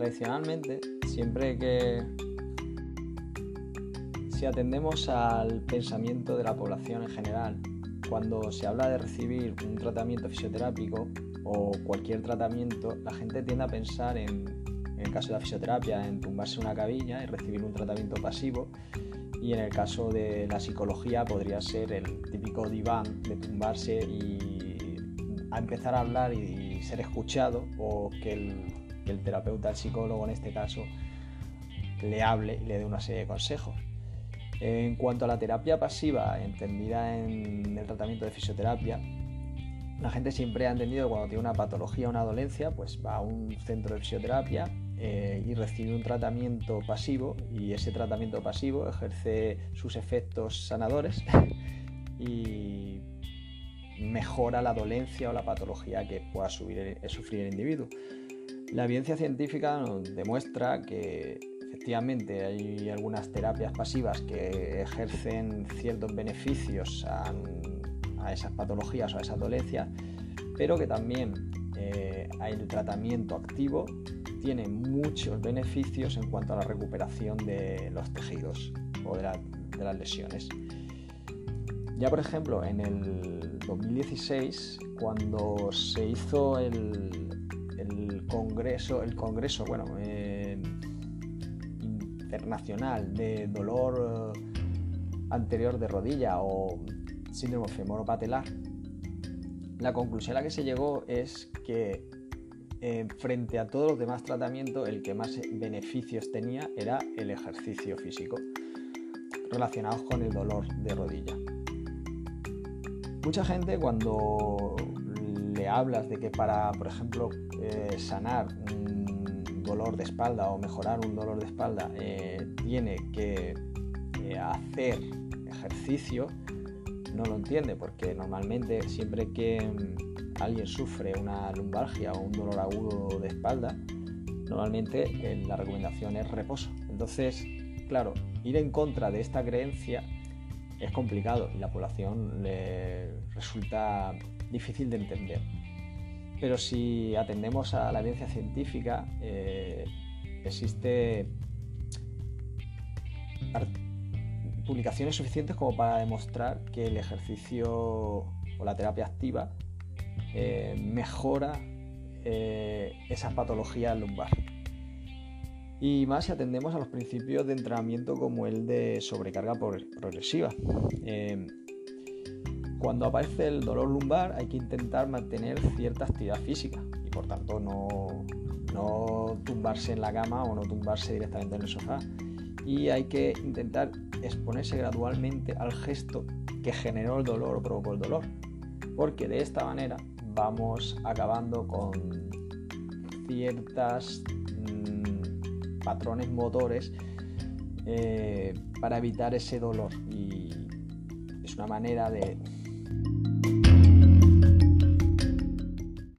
tradicionalmente, siempre que si atendemos al pensamiento de la población en general, cuando se habla de recibir un tratamiento fisioterápico o cualquier tratamiento, la gente tiende a pensar en, en el caso de la fisioterapia, en tumbarse una cabilla y recibir un tratamiento pasivo. Y en el caso de la psicología podría ser el típico diván de tumbarse y a empezar a hablar y, ser escuchado o que el, que el terapeuta, el psicólogo en este caso, le hable y le dé una serie de consejos. En cuanto a la terapia pasiva, entendida en el tratamiento de fisioterapia, la gente siempre ha entendido que cuando tiene una patología o una dolencia, pues va a un centro de fisioterapia eh, y recibe un tratamiento pasivo y ese tratamiento pasivo ejerce sus efectos sanadores y mejora la dolencia o la patología que pueda sufrir el individuo. La evidencia científica nos demuestra que efectivamente hay algunas terapias pasivas que ejercen ciertos beneficios a, esas patologías o a esas dolencias, pero que también eh, el tratamiento activo tiene muchos beneficios en cuanto a la recuperación de los tejidos o de, las lesiones. Ya por ejemplo, en el 2016, cuando se hizo el, el congreso, bueno, eh, internacional de dolor eh, anterior de rodilla o síndrome femoropatelar, la conclusión a la que se llegó es que eh, frente a todos los demás tratamientos, el que más beneficios tenía era el ejercicio físico relacionados con el dolor de rodilla. Mucha gente cuando hablas de que para, por ejemplo, eh, sanar un dolor de espalda o mejorar un dolor de espalda eh, tiene que hacer ejercicio, no lo entiende porque normalmente siempre que alguien sufre una lumbalgia o un dolor agudo de espalda, normalmente eh, la recomendación es reposo. Entonces, claro, ir en contra de esta creencia es complicado y la población le resulta difícil de entender. Pero si atendemos a la evidencia científica, eh, existe publicaciones suficientes como para demostrar que el ejercicio o la terapia activa eh, mejora eh, esa patología lumbar. Y más si atendemos a los principios de entrenamiento como el de sobrecarga progresiva. Eh, cuando aparece el dolor lumbar hay que intentar mantener cierta actividad física y por tanto no, no tumbarse en la cama o no tumbarse directamente en el sofá. Y hay que intentar exponerse gradualmente al gesto que generó el dolor o provocó el dolor. Porque de esta manera vamos acabando con ciertas mm, patrones motores eh, para evitar ese dolor y es una manera de